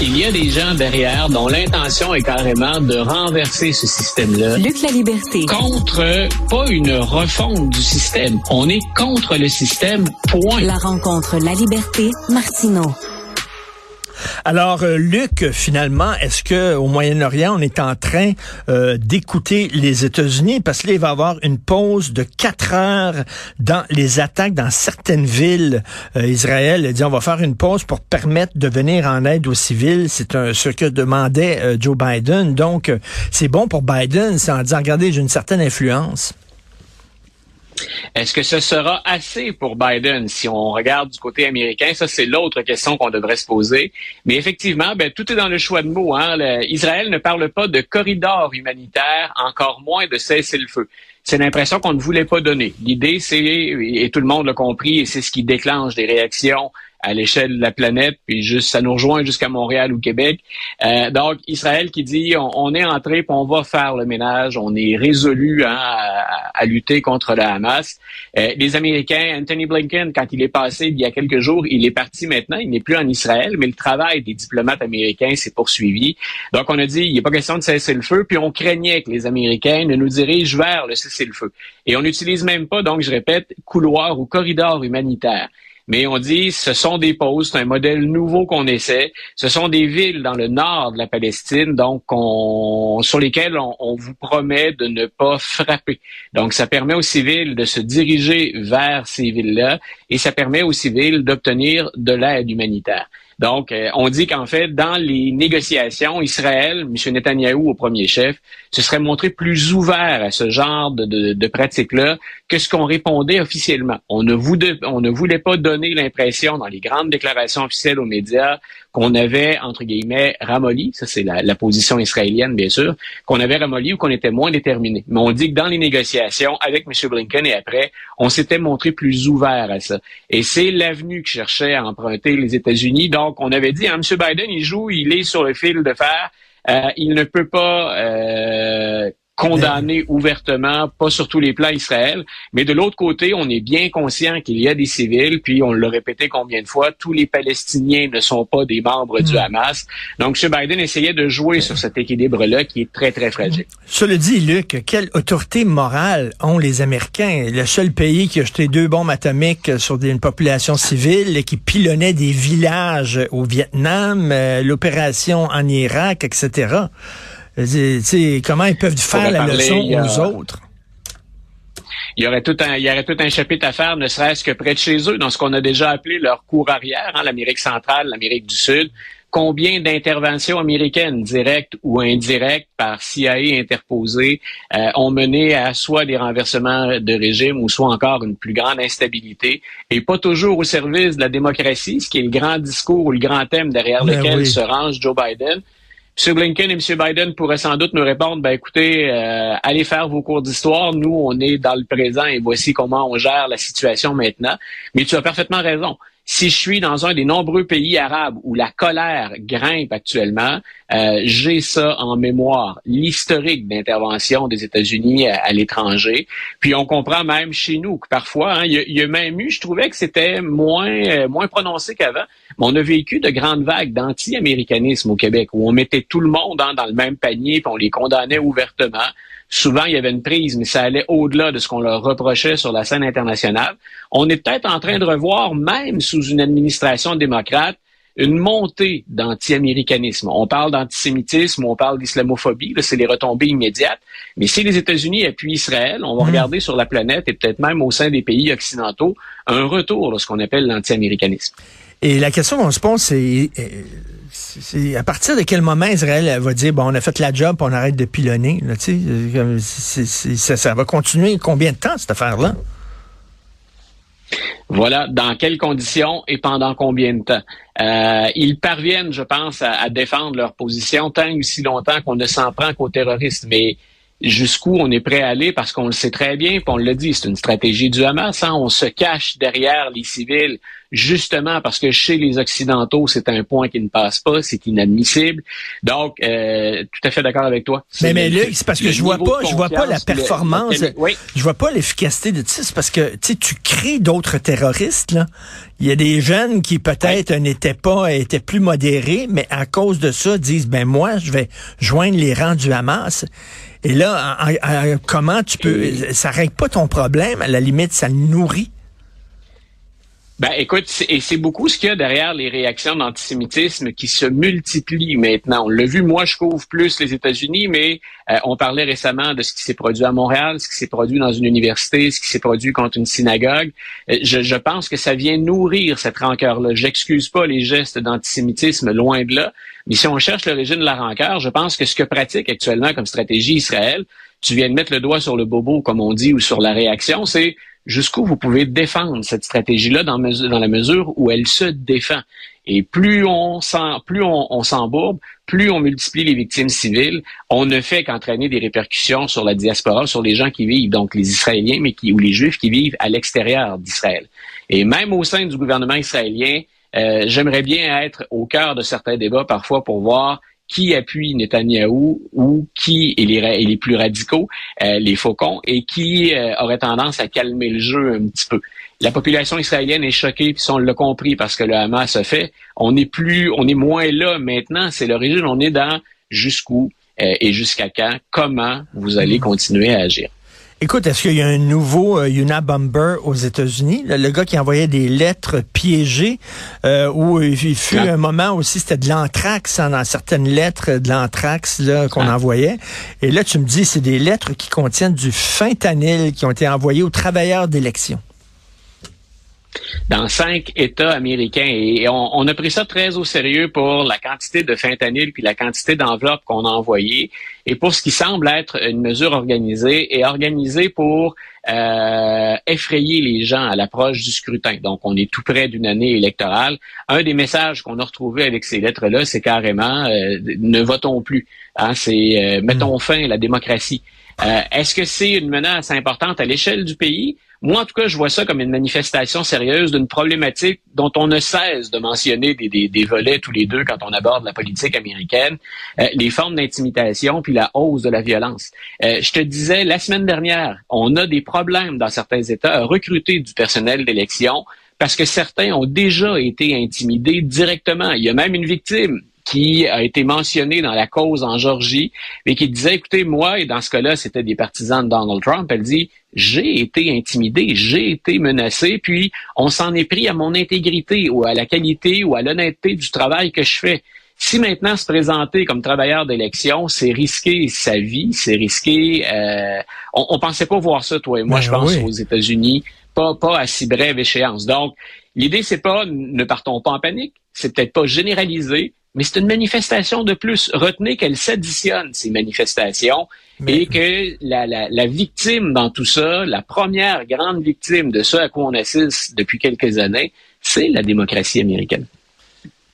Il y a des gens derrière dont l'intention est carrément de renverser ce système-là. Luc la liberté. Contre, pas une refonte du système. On est contre le système, point. La rencontre La liberté, Martineau. Alors, euh, Luc, finalement, est-ce que au Moyen-Orient, on est en train euh, d'écouter les États-Unis? Parce qu'il va y avoir une pause de quatre heures dans les attaques dans certaines villes. Euh, Israël a dit on va faire une pause pour permettre de venir en aide aux civils. C'est ce que demandait Joe Biden. Donc, c'est bon pour Biden, c'est en disant regardez, j'ai une certaine influence. Est-ce que ce sera assez pour Biden? Si on regarde du côté américain? Ça, c'est l'autre question qu'on devrait se poser. Mais effectivement, ben, tout est dans le choix de mots. Hein. Israël ne parle pas de corridor humanitaire, encore moins de cessez-le-feu. C'est l'impression qu'on ne voulait pas donner. L'idée, c'est, et tout le monde l'a compris, et c'est ce qui déclenche des réactions à l'échelle de la planète, puis juste ça nous rejoint jusqu'à Montréal ou Québec. Euh, donc Israël qui dit on, est entré, puis on va faire le ménage, on est résolu hein, à, lutter contre le Hamas. Euh, les Américains, Anthony Blinken, quand il est passé il y a quelques jours, il est parti maintenant, il n'est plus en Israël, mais le travail des diplomates américains s'est poursuivi. Donc on a dit il n'est pas question de cesser le feu, puis on craignait que les Américains ne nous dirigent vers le cessez-le-feu. Et on n'utilise même pas, donc je répète, couloir ou corridor humanitaire mais on dit ce sont des pauses, c'est un modèle nouveau qu'on essaie. Ce sont des villes dans le nord de la Palestine, donc on, sur lesquelles on, vous promet de ne pas frapper. Donc ça permet aux civils de se diriger vers ces villes-là et ça permet aux civils d'obtenir de l'aide humanitaire. Donc, euh, on dit qu'en fait, dans les négociations, Israël, M. Netanyahou au premier chef, se serait montré plus ouvert à ce genre de, de, de pratiques-là que ce qu'on répondait officiellement. On ne, voulait, pas donner l'impression dans les grandes déclarations officielles aux médias qu'on avait, entre guillemets, ramolli, ça c'est la, la, position israélienne bien sûr, qu'on avait ramolli ou qu'on était moins déterminé. Mais on dit que dans les négociations avec M. Blinken et après, on s'était montré plus ouvert à ça. Et c'est l'avenue que cherchaient à emprunter les États-Unis. Donc on avait dit, hein, M. Biden, il joue, il est sur le fil de fer. Euh, il ne peut pas euh, condamner ouvertement, pas sur tous les plans Israël, mais de l'autre côté, on est bien conscient qu'il y a des civils, puis on l'a répété combien de fois, tous les Palestiniens ne sont pas des membres du hmm. Hamas. Donc, M. Biden essayait de jouer sur cet équilibre-là qui est très, très fragile. Cela dit, Luc, quelle autorité morale ont les Américains? Le seul pays qui a jeté deux bombes atomiques sur une population civile, et qui pilonnait des villages au Vietnam, euh, l'opération en Irak, etc comment ils peuvent faire la leçon aux autres? il y aurait tout un, il y aurait tout un chapitre à faire, ne serait-ce que près de chez eux, dans ce qu'on a déjà appelé leur cour arrière, hein, l'Amérique centrale, l'Amérique du Sud. Combien d'interventions américaines, directes ou indirectes, par CIA interposées, euh, ont mené à soit des renversements de régime ou soit encore une plus grande instabilité, et pas toujours au service de la démocratie, ce qui est le grand discours ou le grand thème derrière ben lequel se range Joe Biden. M. Blinken et M. Biden pourraient sans doute nous répondre, ben écoutez, euh, allez faire vos cours d'histoire. Nous, on est dans le présent et voici comment on gère la situation maintenant. Mais tu as parfaitement raison si je suis dans un des nombreux pays arabes où la colère grimpe actuellement, euh, j'ai ça en mémoire, l'historique d'intervention des États-Unis à, l'étranger. Puis on comprend même chez nous que parfois, hein, il, y a, même eu, je trouvais que c'était moins euh, moins prononcé qu'avant, mais on a vécu de grandes vagues d'anti-américanisme au Québec où on mettait tout le monde hein, dans le même panier, puis on les condamnait ouvertement. Souvent, il y avait une prise, mais ça allait au-delà de ce qu'on leur reprochait sur la scène internationale. On est peut-être en train de revoir, même sous une administration démocrate, une montée d'anti-américanisme. On parle d'antisémitisme, on parle d'islamophobie, c'est les retombées immédiates. Mais si les États-Unis appuient Israël, on va mmh. regarder sur la planète et peut-être même au sein des pays occidentaux un retour de ce qu'on appelle l'anti-américanisme. Et la question qu'on se pose, c'est à partir de quel moment Israël va dire bon on a fait la job on arrête de pilonner ça, ça va continuer combien de temps cette affaire là voilà, dans quelles conditions et pendant combien de temps? Euh, ils parviennent, je pense, à, défendre leur position tant et aussi longtemps qu'on ne s'en prend qu'aux terroristes. Mais jusqu'où on est prêt à aller parce qu'on le sait très bien, puis on l'a dit, c'est une stratégie du Hamas. Hein? On se cache derrière les civils justement parce que chez les Occidentaux, c'est un point qui ne passe pas, c'est inadmissible. Donc, euh, tout à fait d'accord avec toi. Mais, mais là, c'est parce que je vois pas, je vois pas la performance, je vois pas l'efficacité de ça. Parce que tu crées d'autres terroristes. Là. Il y a des jeunes qui peut-être n'étaient pas, étaient plus modérés, mais à cause de ça disent, ben moi, je vais joindre les rangs du Hamas. Et là, comment tu peux, ça règle pas ton problème. À la limite, ça le nourrit. Ben, écoute, et c'est beaucoup ce qu'il y a derrière les réactions d'antisémitisme qui se multiplient maintenant. On l'a vu, moi, je couvre plus les États-Unis, mais euh, on parlait récemment de ce qui s'est produit à Montréal, ce qui s'est produit dans une université, ce qui s'est produit contre une synagogue. Euh, je, je pense que ça vient nourrir cette rancœur-là. J'excuse pas les gestes d'antisémitisme, loin de là. Mais si on cherche l'origine de la rancœur, je pense que ce que pratique actuellement comme stratégie Israël, tu viens de mettre le doigt sur le bobo, comme on dit, ou sur la réaction, c'est jusqu'où vous pouvez défendre cette stratégie-là dans, la mesure où elle se défend. Et plus on plus on, s'embourbe, plus on multiplie les victimes civiles, on ne fait qu'entraîner des répercussions sur la diaspora, sur les gens qui vivent, donc les Israéliens, mais qui, ou les Juifs qui vivent à l'extérieur d'Israël. Et même au sein du gouvernement israélien, euh, j'aimerais bien être au cœur de certains débats parfois pour voir qui appuie Netanyahou ou qui est les, les plus radicaux, euh, les faucons, et qui euh, aurait tendance à calmer le jeu un petit peu. La population israélienne est choquée, puis on l'a compris parce que le Hamas a fait. On n'est plus, on est moins là maintenant. C'est l'origine. On est dans jusqu'où euh, et jusqu'à quand, comment vous allez continuer à agir? Écoute, est-ce qu'il y a un nouveau euh, Unabomber aux États-Unis? Le, gars qui envoyait des lettres piégées, euh, où il, fut un moment aussi, c'était de l'anthrax hein, dans certaines lettres, de l'anthrax qu'on envoyait. Et là, tu me dis, c'est des lettres qui contiennent du fentanyl qui ont été envoyées aux travailleurs d'élection dans cinq États américains. Et on, a pris ça très au sérieux pour la quantité de fentanyl puis la quantité d'enveloppes qu'on a envoyées et pour ce qui semble être une mesure organisée et organisée pour euh, effrayer les gens à l'approche du scrutin. Donc, on est tout près d'une année électorale. Un des messages qu'on a retrouvé avec ces lettres-là, c'est carrément euh, ne votons plus. Hein, c'est euh, mettons hmm. fin à la démocratie. Est-ce que c'est une menace importante à l'échelle du pays? Moi, en tout cas, je vois ça comme une manifestation sérieuse d'une problématique dont on ne cesse de mentionner des, des, des, volets tous les deux quand on aborde la politique américaine, les formes d'intimidation puis la hausse de la violence. Euh, je te disais, la semaine dernière, on a des problèmes dans certains États à recruter du personnel d'élection parce que certains ont déjà été intimidés directement. Il y a même une victime qui a été mentionné dans la cause en Georgie, mais qui disait, écoutez, moi, et dans ce cas-là, c'était des partisans de Donald Trump, elle dit, j'ai été intimidé, j'ai été menacé, puis on s'en est pris à mon intégrité ou à la qualité ou à l'honnêteté du travail que je fais. Si maintenant se présenter comme travailleur d'élection, c'est risquer sa vie, c'est risquer. Euh, on, on pensait pas voir ça, toi et moi, ben je pense, aux États-Unis, pas, pas à si brève échéance. Donc, l'idée, c'est pas ne partons pas en panique, c'est peut-être pas généraliser, mais c'est une manifestation de plus. Retenez qu'elle s'additionne, ces manifestations, et que la, la, la, victime dans tout ça, la première grande victime de ce à quoi on assiste depuis quelques années, c'est la démocratie américaine.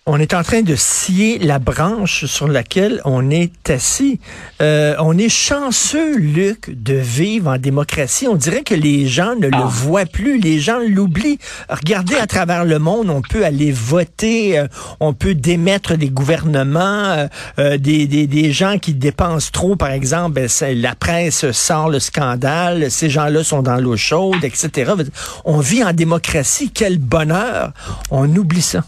On est en train de scier la branche sur laquelle on est assis. Euh, on est chanceux, Luc, de vivre en démocratie. On dirait que les gens ne le ah. voient plus, les gens l'oublient. Regardez à travers le monde, on peut aller voter, euh, on peut démettre des gouvernements, euh, des, des, des, gens qui dépensent trop, par exemple, ben, la presse sort le scandale, ces gens-là sont dans l'eau chaude, etc. On vit en démocratie, quel bonheur. On oublie ça.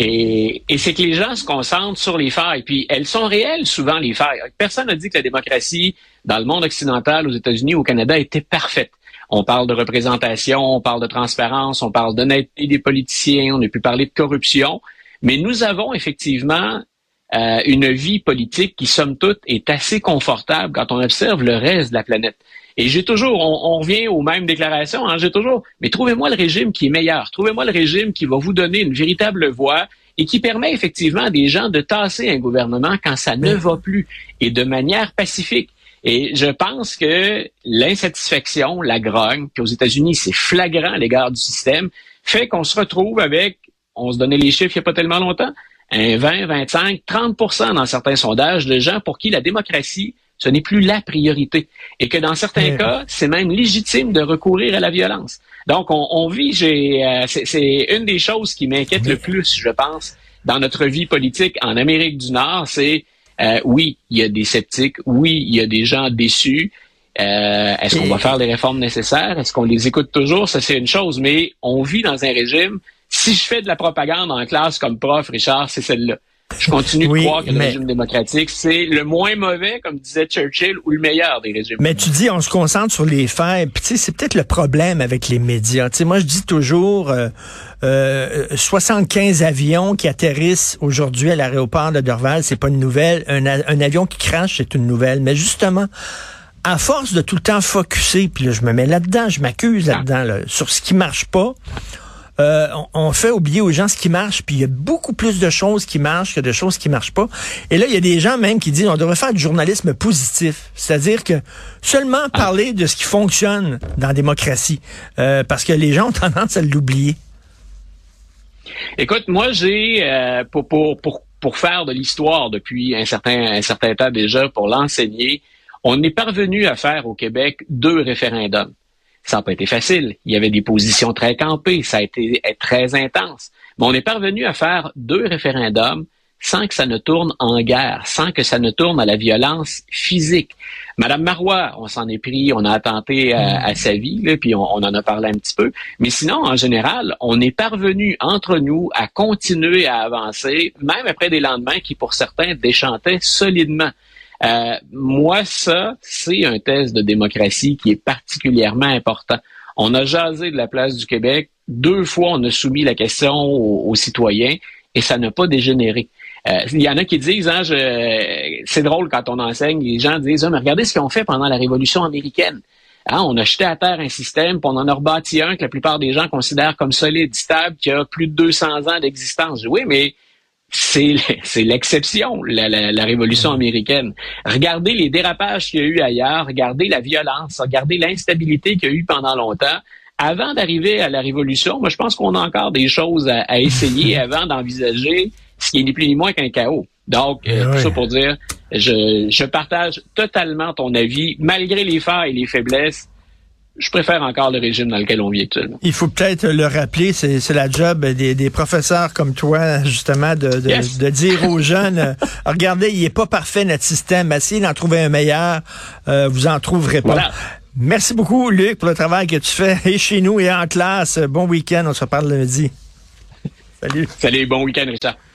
Et, c'est que les gens se concentrent sur les failles. Puis elles sont réelles souvent, les failles. Personne n'a dit que la démocratie dans le monde occidental, aux États-Unis, au Canada, était parfaite. On parle de représentation, on parle de transparence, on parle d'honnêteté des politiciens, on a pu parler de corruption. Mais nous avons effectivement euh, une vie politique qui, somme toute, est assez confortable quand on observe le reste de la planète. Et j'ai toujours, on, revient aux mêmes déclarations, hein, j'ai toujours, mais trouvez-moi le régime qui est meilleur, trouvez-moi le régime qui va vous donner une véritable voix et qui permet effectivement à des gens de tasser un gouvernement quand ça ne va plus et de manière pacifique. Et je pense que l'insatisfaction, la grogne, puis aux États-Unis, c'est flagrant à l'égard du système, fait qu'on se retrouve avec, on se donnait les chiffres il n'y a pas tellement longtemps, un 20, 25, 30% dans certains sondages de gens pour qui la démocratie ce n'est plus la priorité. Et que dans certains cas, c'est même légitime de recourir à la violence. Donc, on, vit, j'ai, euh, c'est une des choses qui m'inquiète le plus, je pense, dans notre vie politique en Amérique du Nord, c'est euh, oui, il y a des sceptiques, oui, il y a des gens déçus. Euh, est-ce qu'on va faire les réformes nécessaires? Est-ce qu'on les écoute toujours? Ça, c'est une chose, mais on vit dans un régime. Si je fais de la propagande en classe comme prof, Richard, c'est celle-là. Je continue de croire que le régime démocratique, c'est le moins mauvais, comme disait Churchill, ou le meilleur des régimes. Mais tu dis, on se concentre sur les faits. Puis tu sais, c'est peut-être le problème avec les médias. Tu sais, moi, je dis toujours, euh, euh, 75 avions qui atterrissent aujourd'hui à l'aéroport de Dorval, c'est pas une nouvelle. Un, un avion qui crache, c'est une nouvelle. Mais justement, à force de tout le temps focuser, puis là, je me mets là-dedans, je m'accuse là-dedans, là, sur ce qui marche pas, euh, on, fait oublier aux gens ce qui marche, puis il y a beaucoup plus de choses qui marchent que de choses qui marchent pas. Et là, il y a des gens même qui disent on devrait faire du journalisme positif, c'est-à-dire que seulement ah. parler de ce qui fonctionne dans la démocratie, euh, parce que les gens ont tendance à l'oublier. Écoute, moi, j'ai euh, pour, pour, pour, pour faire de l'histoire depuis un certain, un certain temps déjà, pour l'enseigner, on est parvenu à faire au Québec deux référendums. Ça n'a pas été facile. Il y avait des positions très campées. Ça a été très intense. Mais on est parvenu à faire deux référendums sans que ça ne tourne en guerre, sans que ça ne tourne à la violence physique. Madame Marois, on s'en est pris, on a attenté à, sa vie, puis on, on, en a parlé un petit peu. Mais sinon, en général, on est parvenu entre nous à continuer à avancer, même après des lendemains qui, pour certains, déchantaient solidement. Euh, moi, ça, c'est un test de démocratie qui est particulièrement important. On a jasé de la place du Québec. Deux fois, on a soumis la question aux, citoyens et ça n'a pas dégénéré. Euh, il y en a qui disent, hein, c'est drôle quand on enseigne, les gens disent, ah, mais regardez ce qu'on fait pendant la Révolution américaine. Hein, on a jeté à terre un système, puis on en a rebâti un que la plupart des gens considèrent comme solide, stable, qui a plus de 200 ans d'existence. Oui, mais c'est l'exception, la, la, révolution américaine. Regardez les dérapages qu'il y a eu ailleurs, regardez la violence, regardez l'instabilité qu'il y a eu pendant longtemps. Avant d'arriver à la révolution, moi je pense qu'on a encore des choses à, essayer avant d'envisager ce qui est ni plus ni moins qu'un chaos. Donc, euh, tout ça pour dire, je, je partage totalement ton avis, malgré les failles et les faiblesses je préfère encore le régime dans lequel on vit actuellement. Il faut peut-être le rappeler, c'est la job des, professeurs comme toi, justement, de, de, dire aux jeunes, euh, regardez, il est pas parfait notre système, essayez d'en trouver un meilleur, euh, vous en trouverez pas. Merci beaucoup, Luc, pour le travail que tu fais et chez nous et en classe. Bon week-end, on se reparle lundi. Salut. Salut, bon week-end, Richard.